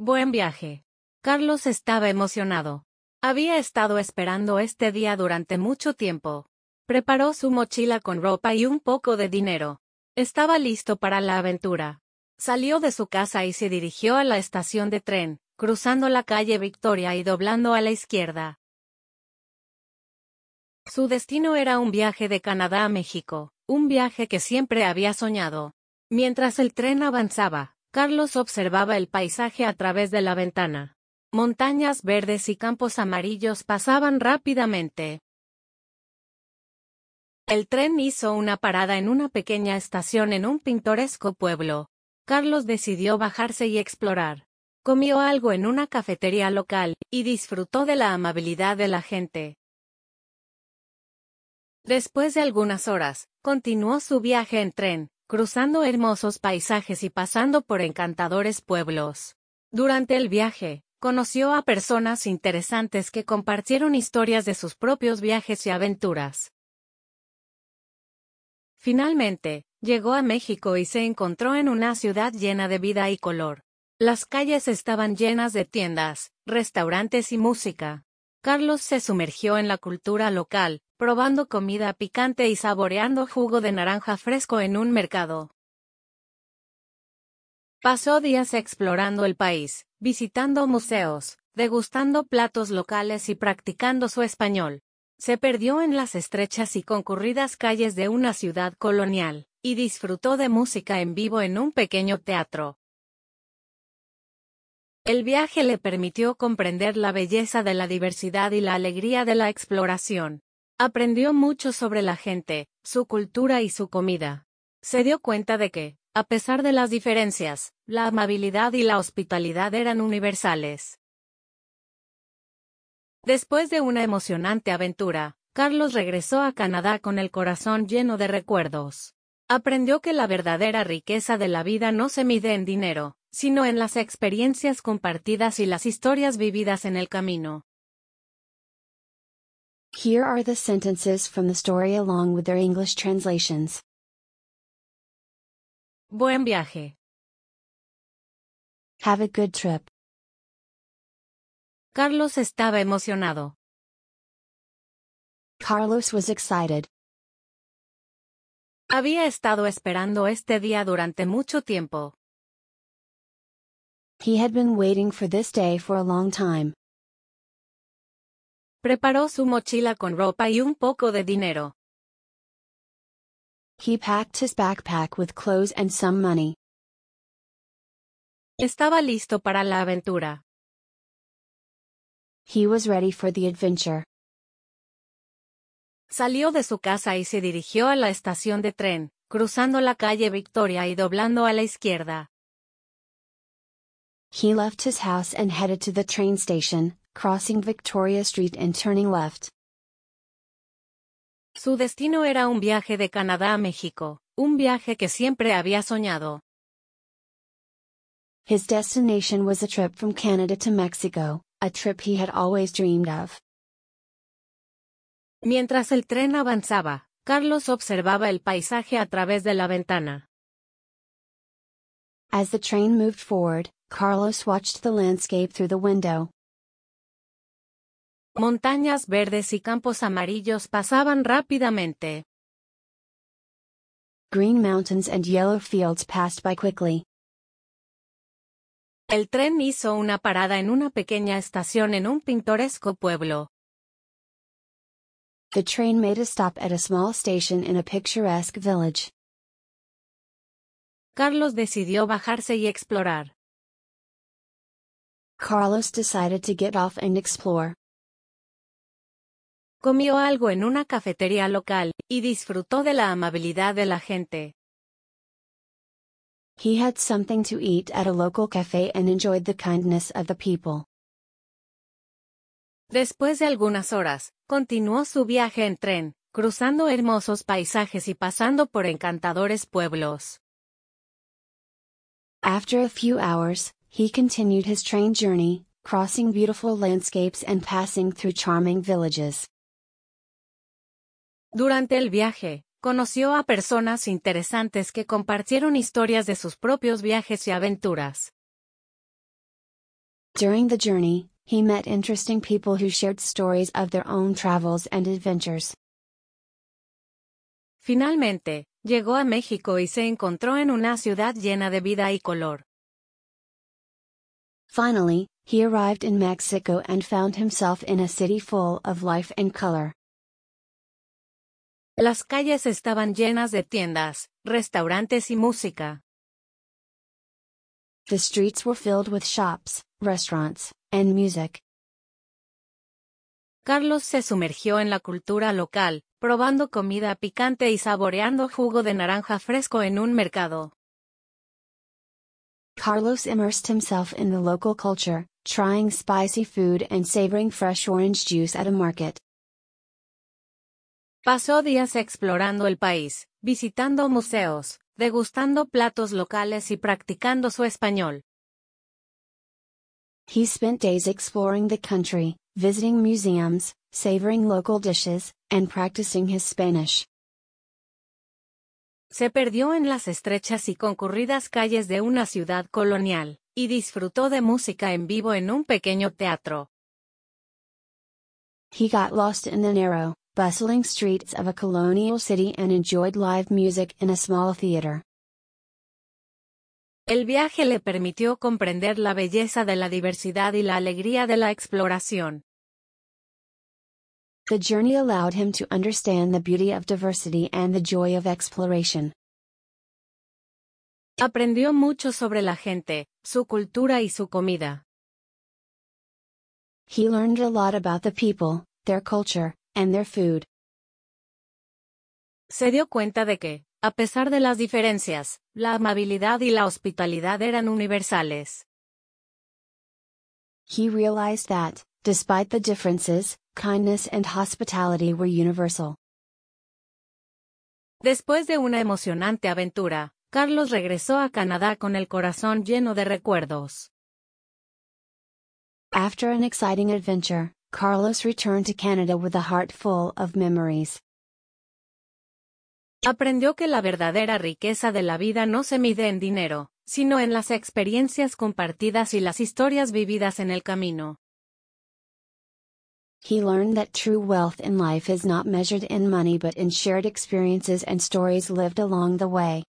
Buen viaje. Carlos estaba emocionado. Había estado esperando este día durante mucho tiempo. Preparó su mochila con ropa y un poco de dinero. Estaba listo para la aventura. Salió de su casa y se dirigió a la estación de tren, cruzando la calle Victoria y doblando a la izquierda. Su destino era un viaje de Canadá a México, un viaje que siempre había soñado. Mientras el tren avanzaba, Carlos observaba el paisaje a través de la ventana. Montañas verdes y campos amarillos pasaban rápidamente. El tren hizo una parada en una pequeña estación en un pintoresco pueblo. Carlos decidió bajarse y explorar. Comió algo en una cafetería local, y disfrutó de la amabilidad de la gente. Después de algunas horas, continuó su viaje en tren, cruzando hermosos paisajes y pasando por encantadores pueblos. Durante el viaje, conoció a personas interesantes que compartieron historias de sus propios viajes y aventuras. Finalmente, llegó a México y se encontró en una ciudad llena de vida y color. Las calles estaban llenas de tiendas, restaurantes y música. Carlos se sumergió en la cultura local, probando comida picante y saboreando jugo de naranja fresco en un mercado. Pasó días explorando el país, visitando museos, degustando platos locales y practicando su español. Se perdió en las estrechas y concurridas calles de una ciudad colonial, y disfrutó de música en vivo en un pequeño teatro. El viaje le permitió comprender la belleza de la diversidad y la alegría de la exploración. Aprendió mucho sobre la gente, su cultura y su comida. Se dio cuenta de que, a pesar de las diferencias, la amabilidad y la hospitalidad eran universales. Después de una emocionante aventura, Carlos regresó a Canadá con el corazón lleno de recuerdos. Aprendió que la verdadera riqueza de la vida no se mide en dinero, sino en las experiencias compartidas y las historias vividas en el camino. Here are the sentences from the story along with their English translations. Buen viaje. Have a good trip. Carlos estaba emocionado. Carlos was excited. Había estado esperando este día durante mucho tiempo. He had been waiting for this day for a long time. Preparó su mochila con ropa y un poco de dinero. He packed his backpack with clothes and some money. Estaba listo para la aventura. He was ready for the adventure. Salió de su casa y se dirigió a la estación de tren, cruzando la calle Victoria y doblando a la izquierda. He left his house and headed to the train station, crossing Victoria Street and turning left. Su destino era un viaje de Canadá a México, un viaje que siempre había soñado. His destination was a trip from Canada to Mexico, a trip he had always dreamed of. Mientras el tren avanzaba, Carlos observaba el paisaje a través de la ventana. As the train moved forward, Carlos watched the landscape through the window. Montañas verdes y campos amarillos pasaban rápidamente. Green mountains and yellow fields passed by quickly. El tren hizo una parada en una pequeña estación en un pintoresco pueblo. The train made a stop at a small station in a picturesque village. Carlos decidió bajarse y explorar. Carlos decided to get off and explore. Comió algo en una cafetería local, y disfrutó de la amabilidad de la gente. He had something to eat at a local cafe and enjoyed the kindness of the people. Después de algunas horas, continuó su viaje en tren, cruzando hermosos paisajes y pasando por encantadores pueblos. After a few hours, he continued his train journey, crossing beautiful landscapes and passing through charming villages. Durante el viaje, conoció a personas interesantes que compartieron historias de sus propios viajes y aventuras. During the journey, he met interesting people who shared stories of their own travels and adventures. Finalmente, llegó a México y se encontró en una ciudad llena de vida y color. Finally, he arrived in Mexico and found himself in a city full of life and color. Las calles estaban llenas de tiendas, restaurantes y música. The streets were filled with shops, restaurants, and music. Carlos se sumergió en la cultura local, probando comida picante y saboreando jugo de naranja fresco en un mercado. Carlos immersed himself in the local culture, trying spicy food and savoring fresh orange juice at a market. Pasó días explorando el país, visitando museos, degustando platos locales y practicando su español. He spent days exploring the country, visiting museums, savoring local dishes, and practicing his Spanish. Se perdió en las estrechas y concurridas calles de una ciudad colonial, y disfrutó de música en vivo en un pequeño teatro. He got lost in the narrow, bustling streets of a colonial city and enjoyed live music in a small theater. El viaje le permitió comprender la belleza de la diversidad y la alegría de la exploración. The journey allowed him to understand the beauty of diversity and the joy of exploration. Aprendió mucho sobre la gente, su cultura y su comida. He learned a lot about the people, their culture, and their food. Se dio cuenta de que, a pesar de las diferencias, la amabilidad y la hospitalidad eran universales. He realized that, despite the differences, kindness and hospitality were universal. Después de una emocionante aventura, Carlos regresó a Canadá con el corazón lleno de recuerdos. After an exciting adventure, Carlos returned to Canada with a heart full of memories. Aprendió que la verdadera riqueza de la vida no se mide en dinero, sino en las experiencias compartidas y las historias vividas en el camino. He learned that true wealth in life is not measured in money but in shared experiences and stories lived along the way.